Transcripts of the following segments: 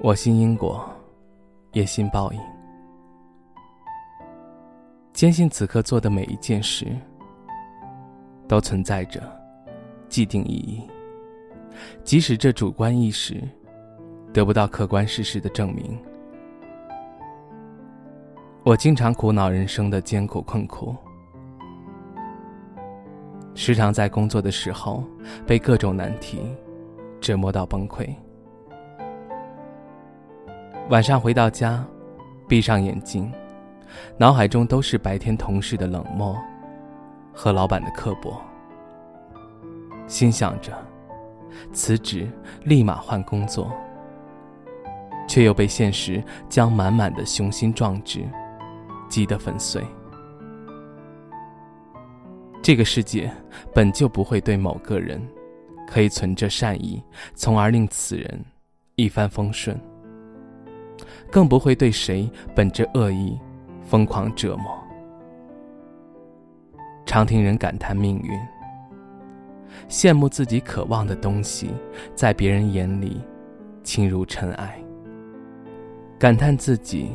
我信因果，也信报应。坚信此刻做的每一件事，都存在着既定意义，即使这主观意识得不到客观事实的证明。我经常苦恼人生的艰苦困苦，时常在工作的时候被各种难题折磨到崩溃。晚上回到家，闭上眼睛，脑海中都是白天同事的冷漠和老板的刻薄，心想着辞职立马换工作，却又被现实将满满的雄心壮志击得粉碎。这个世界本就不会对某个人可以存着善意，从而令此人一帆风顺。更不会对谁本着恶意疯狂折磨。常听人感叹命运，羡慕自己渴望的东西，在别人眼里轻如尘埃；感叹自己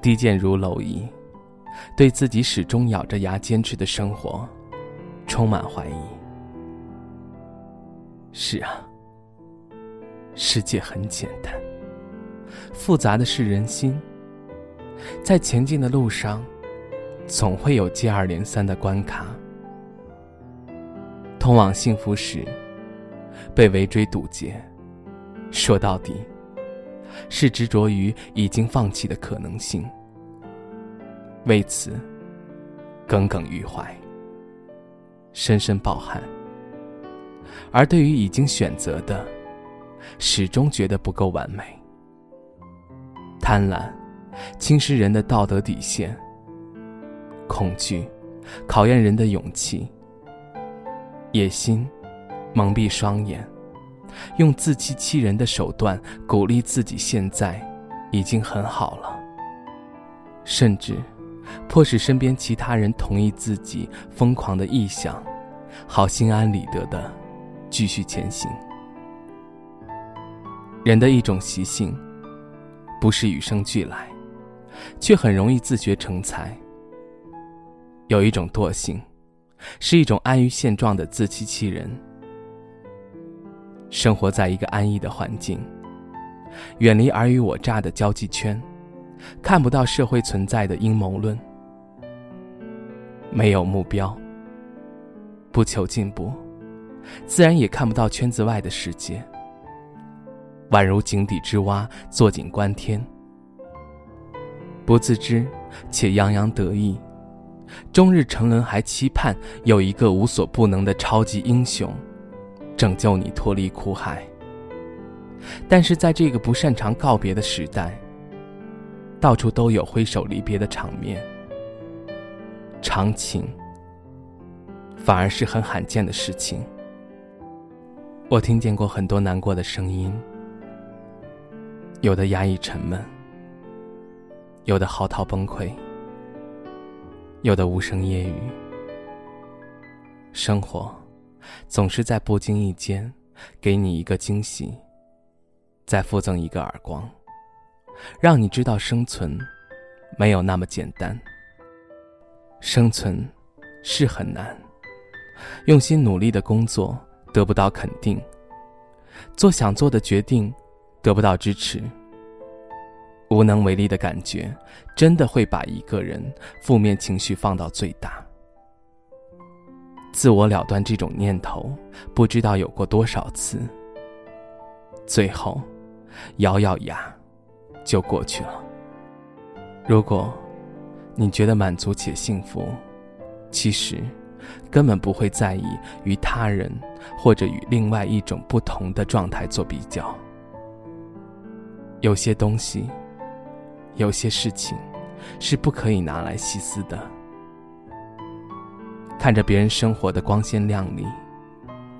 低贱如蝼蚁，对自己始终咬着牙坚持的生活充满怀疑。是啊，世界很简单。复杂的是人心，在前进的路上，总会有接二连三的关卡。通往幸福时，被围追堵截，说到底，是执着于已经放弃的可能性，为此耿耿于怀，深深抱憾。而对于已经选择的，始终觉得不够完美。贪婪，侵蚀人的道德底线；恐惧，考验人的勇气；野心，蒙蔽双眼；用自欺欺人的手段鼓励自己现在已经很好了，甚至迫使身边其他人同意自己疯狂的臆想，好心安理得的继续前行。人的一种习性。不是与生俱来，却很容易自学成才。有一种惰性，是一种安于现状的自欺欺人。生活在一个安逸的环境，远离尔虞我诈的交际圈，看不到社会存在的阴谋论。没有目标，不求进步，自然也看不到圈子外的世界。宛如井底之蛙，坐井观天，不自知且洋洋得意，终日沉沦，还期盼有一个无所不能的超级英雄拯救你脱离苦海。但是在这个不擅长告别的时代，到处都有挥手离别的场面，长情反而是很罕见的事情。我听见过很多难过的声音。有的压抑沉闷，有的嚎啕崩溃，有的无声夜雨。生活总是在不经意间给你一个惊喜，再附赠一个耳光，让你知道生存没有那么简单。生存是很难，用心努力的工作得不到肯定，做想做的决定。得不到支持，无能为力的感觉，真的会把一个人负面情绪放到最大。自我了断这种念头，不知道有过多少次，最后咬咬牙就过去了。如果你觉得满足且幸福，其实根本不会在意与他人或者与另外一种不同的状态做比较。有些东西，有些事情，是不可以拿来细思的。看着别人生活的光鲜亮丽，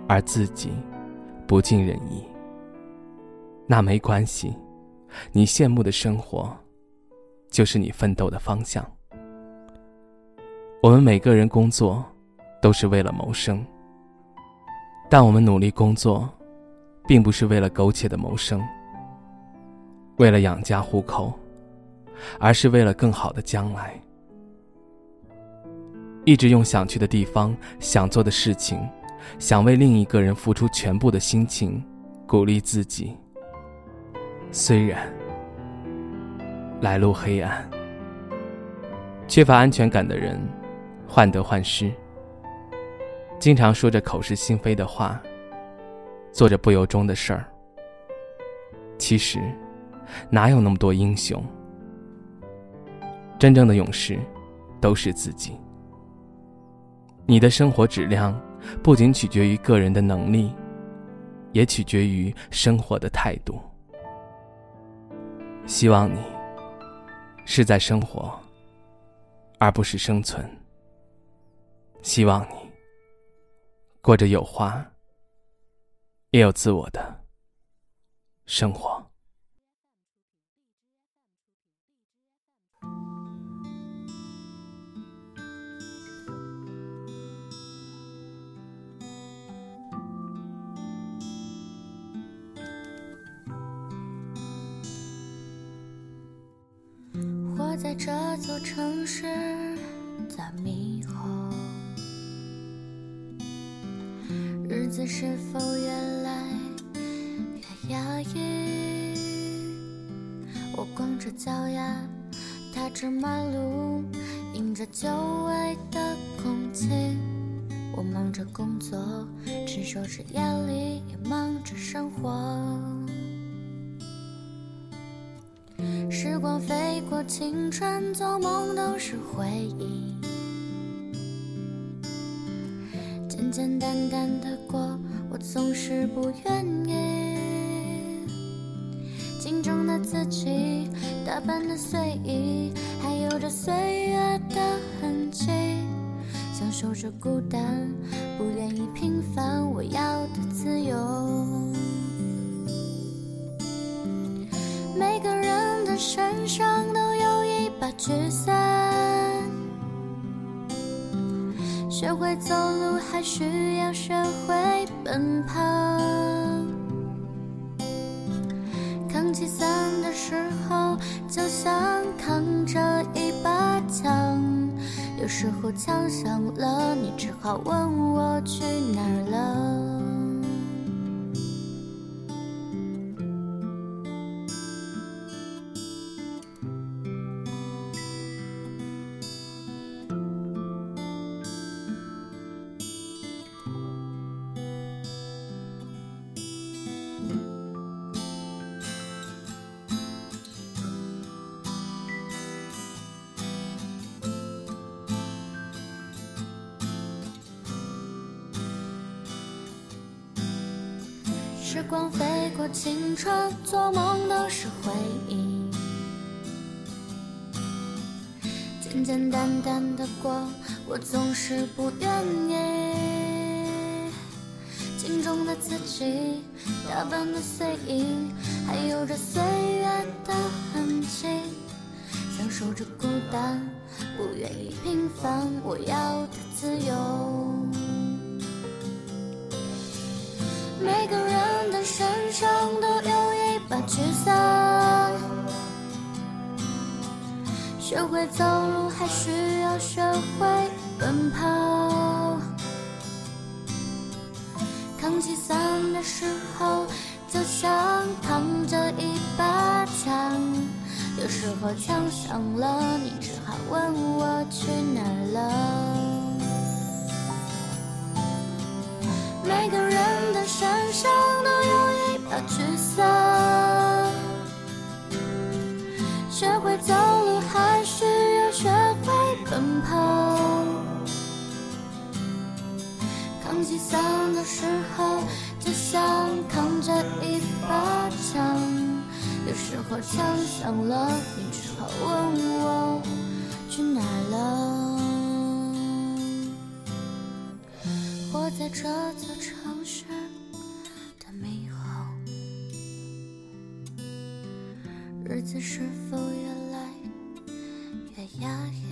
而自己不尽人意。那没关系，你羡慕的生活，就是你奋斗的方向。我们每个人工作，都是为了谋生，但我们努力工作，并不是为了苟且的谋生，为了养家糊口，而是为了更好的将来。一直用想去的地方、想做的事情、想为另一个人付出全部的心情，鼓励自己。虽然来路黑暗，缺乏安全感的人患得患失，经常说着口是心非的话，做着不由衷的事儿。其实，哪有那么多英雄？真正的勇士，都是自己。你的生活质量，不仅取决于个人的能力，也取决于生活的态度。希望你是在生活，而不是生存。希望你过着有花也有自我的生活。在这座城市在迷惑，日子是否越来越压抑？我光着脚丫踏着马路，迎着久违的空气。我忙着工作，承受着压力，也忙着生活。时光飞过，青春做梦都是回忆。简简单单的过，我总是不愿意。镜中的自己，打扮的随意，还有着岁月的痕迹。享受着孤单，不愿意平凡，我要的自由。身上都有一把雨伞，学会走路还需要学会奔跑。扛起伞的时候，就像扛着一把枪，有时候枪响了，你只好问我去哪儿了。光飞过，青春做梦都是回忆。简简单单的过，我总是不愿意。镜中的自己，打扮的随意，还有着岁月的痕迹。享受着孤单，不愿意平凡，我要的自由。每个人的身上都有一把雨伞，学会走路还需要学会奔跑。扛起伞的时候，就像扛着一把枪，有时候枪响了，你只好问我去哪儿了。每个人的身上都有一把雨伞，学会走路还需要学会奔跑。扛起伞的时候，就像扛着一把枪，有时候枪响了，你只好问我在这座城市的霓虹，日子是否越来越压抑？